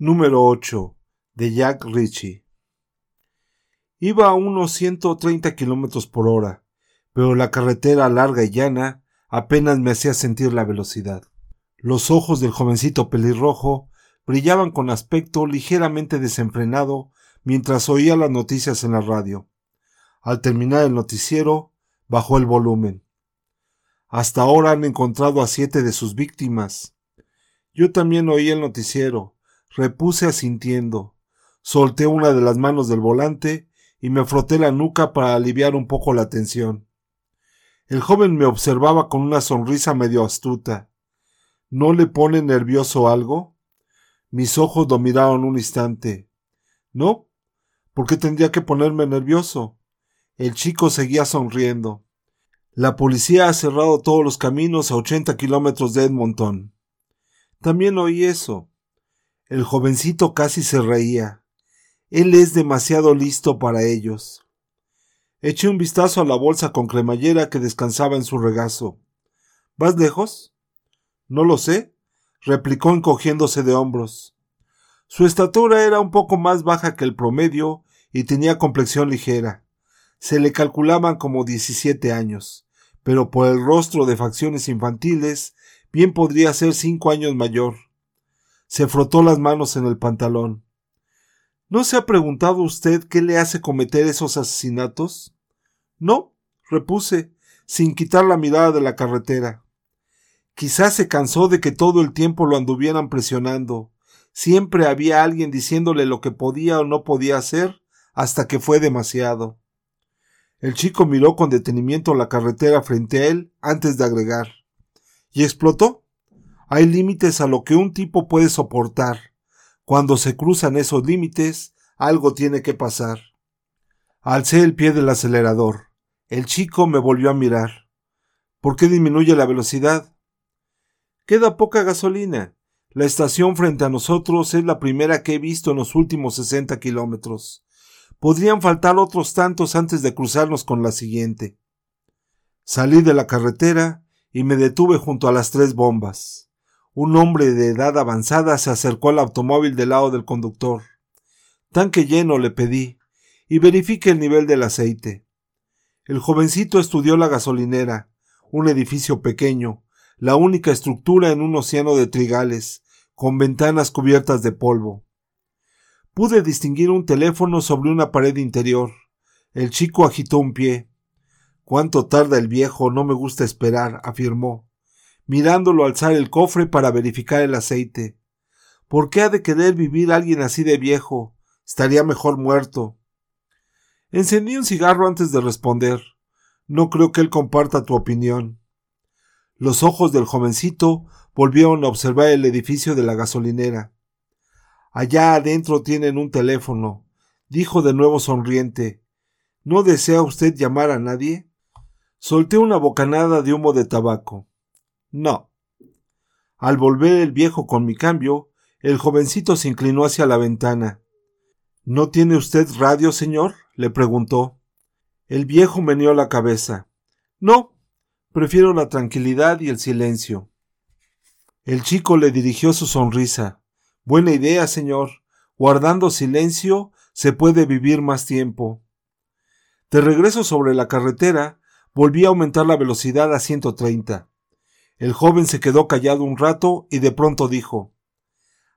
Número 8 de Jack Ritchie. Iba a unos 130 kilómetros por hora, pero la carretera larga y llana apenas me hacía sentir la velocidad. Los ojos del jovencito pelirrojo brillaban con aspecto ligeramente desenfrenado mientras oía las noticias en la radio. Al terminar el noticiero, bajó el volumen. Hasta ahora han encontrado a siete de sus víctimas. Yo también oí el noticiero, repuse asintiendo, solté una de las manos del volante y me froté la nuca para aliviar un poco la tensión. El joven me observaba con una sonrisa medio astuta. ¿No le pone nervioso algo? Mis ojos lo miraron un instante. No, ¿por qué tendría que ponerme nervioso? El chico seguía sonriendo. La policía ha cerrado todos los caminos a 80 kilómetros de Edmonton. También oí eso. El jovencito casi se reía. Él es demasiado listo para ellos. Eché un vistazo a la bolsa con cremallera que descansaba en su regazo. ¿Vas lejos? No lo sé, replicó encogiéndose de hombros. Su estatura era un poco más baja que el promedio y tenía complexión ligera. Se le calculaban como diecisiete años pero por el rostro de facciones infantiles, bien podría ser cinco años mayor. Se frotó las manos en el pantalón. ¿No se ha preguntado usted qué le hace cometer esos asesinatos? No, repuse, sin quitar la mirada de la carretera. Quizás se cansó de que todo el tiempo lo anduvieran presionando. Siempre había alguien diciéndole lo que podía o no podía hacer, hasta que fue demasiado. El chico miró con detenimiento la carretera frente a él antes de agregar. ¿Y explotó? Hay límites a lo que un tipo puede soportar. Cuando se cruzan esos límites, algo tiene que pasar. Alcé el pie del acelerador. El chico me volvió a mirar. ¿Por qué disminuye la velocidad? Queda poca gasolina. La estación frente a nosotros es la primera que he visto en los últimos sesenta kilómetros. Podrían faltar otros tantos antes de cruzarnos con la siguiente. Salí de la carretera y me detuve junto a las tres bombas. Un hombre de edad avanzada se acercó al automóvil del lado del conductor. Tanque lleno le pedí, y verifique el nivel del aceite. El jovencito estudió la gasolinera, un edificio pequeño, la única estructura en un océano de trigales, con ventanas cubiertas de polvo. Pude distinguir un teléfono sobre una pared interior. El chico agitó un pie. Cuánto tarda el viejo, no me gusta esperar, afirmó, mirándolo alzar el cofre para verificar el aceite. ¿Por qué ha de querer vivir alguien así de viejo? Estaría mejor muerto. Encendí un cigarro antes de responder. No creo que él comparta tu opinión. Los ojos del jovencito volvieron a observar el edificio de la gasolinera. Allá adentro tienen un teléfono, dijo de nuevo sonriente. ¿No desea usted llamar a nadie? Solté una bocanada de humo de tabaco. No. Al volver el viejo con mi cambio, el jovencito se inclinó hacia la ventana. ¿No tiene usted radio, señor? le preguntó. El viejo meneó la cabeza. No, prefiero la tranquilidad y el silencio. El chico le dirigió su sonrisa. Buena idea, señor. Guardando silencio se puede vivir más tiempo. De regreso sobre la carretera, volví a aumentar la velocidad a 130. El joven se quedó callado un rato y de pronto dijo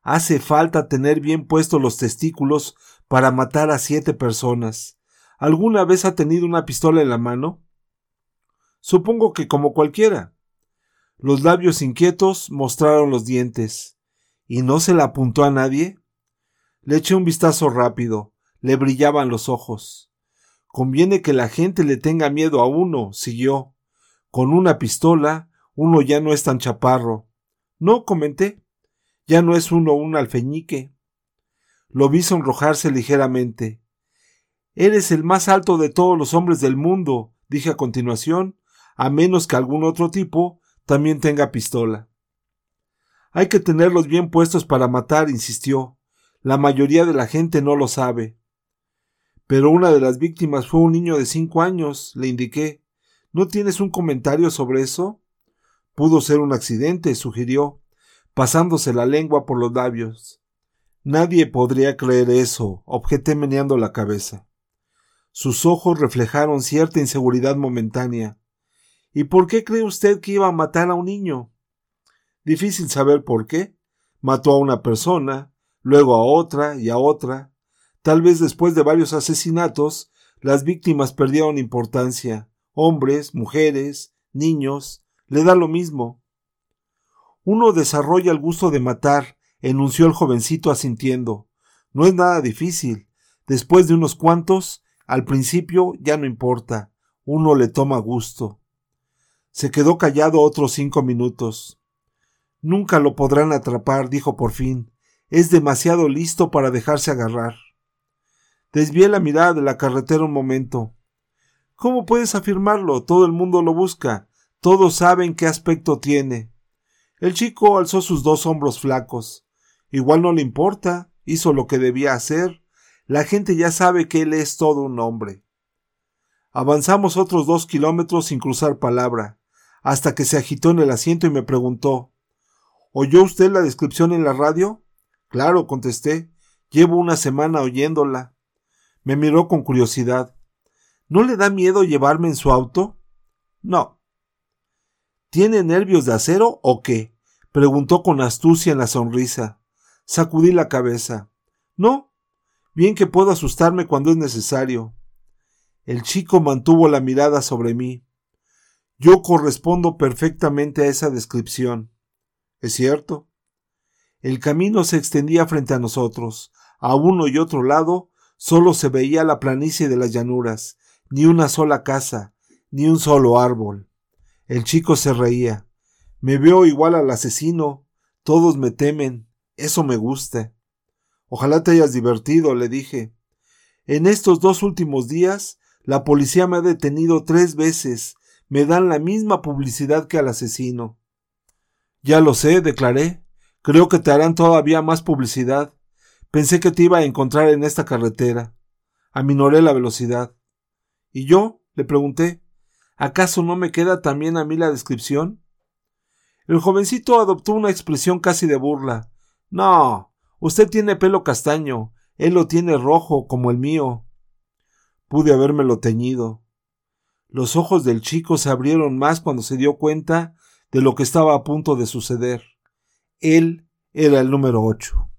Hace falta tener bien puestos los testículos para matar a siete personas. ¿Alguna vez ha tenido una pistola en la mano? Supongo que como cualquiera. Los labios inquietos mostraron los dientes y no se la apuntó a nadie? Le eché un vistazo rápido, le brillaban los ojos. Conviene que la gente le tenga miedo a uno, siguió. Con una pistola, uno ya no es tan chaparro. No, comenté. Ya no es uno un alfeñique. Lo vi sonrojarse ligeramente. Eres el más alto de todos los hombres del mundo, dije a continuación, a menos que algún otro tipo también tenga pistola. Hay que tenerlos bien puestos para matar, insistió. La mayoría de la gente no lo sabe. Pero una de las víctimas fue un niño de cinco años, le indiqué. ¿No tienes un comentario sobre eso? Pudo ser un accidente, sugirió, pasándose la lengua por los labios. Nadie podría creer eso, objeté meneando la cabeza. Sus ojos reflejaron cierta inseguridad momentánea. ¿Y por qué cree usted que iba a matar a un niño? Difícil saber por qué. Mató a una persona, luego a otra y a otra. Tal vez después de varios asesinatos, las víctimas perdieron importancia. Hombres, mujeres, niños, le da lo mismo. Uno desarrolla el gusto de matar, enunció el jovencito asintiendo. No es nada difícil. Después de unos cuantos, al principio ya no importa. Uno le toma gusto. Se quedó callado otros cinco minutos. Nunca lo podrán atrapar, dijo por fin. Es demasiado listo para dejarse agarrar. Desvié la mirada de la carretera un momento. ¿Cómo puedes afirmarlo? Todo el mundo lo busca. Todos saben qué aspecto tiene. El chico alzó sus dos hombros flacos. Igual no le importa. Hizo lo que debía hacer. La gente ya sabe que él es todo un hombre. Avanzamos otros dos kilómetros sin cruzar palabra, hasta que se agitó en el asiento y me preguntó ¿Oyó usted la descripción en la radio? Claro, contesté. Llevo una semana oyéndola. Me miró con curiosidad. ¿No le da miedo llevarme en su auto? No. ¿Tiene nervios de acero o qué? preguntó con astucia en la sonrisa. Sacudí la cabeza. No. Bien que puedo asustarme cuando es necesario. El chico mantuvo la mirada sobre mí. Yo correspondo perfectamente a esa descripción. ¿Es cierto? El camino se extendía frente a nosotros. A uno y otro lado solo se veía la planicie de las llanuras, ni una sola casa, ni un solo árbol. El chico se reía. Me veo igual al asesino. Todos me temen. Eso me gusta. Ojalá te hayas divertido, le dije. En estos dos últimos días, la policía me ha detenido tres veces. Me dan la misma publicidad que al asesino. Ya lo sé, declaré. Creo que te harán todavía más publicidad. Pensé que te iba a encontrar en esta carretera. Aminoré la velocidad. ¿Y yo? le pregunté. ¿Acaso no me queda también a mí la descripción? El jovencito adoptó una expresión casi de burla. No, usted tiene pelo castaño, él lo tiene rojo como el mío. Pude habérmelo teñido. Los ojos del chico se abrieron más cuando se dio cuenta de lo que estaba a punto de suceder. Él era el número ocho.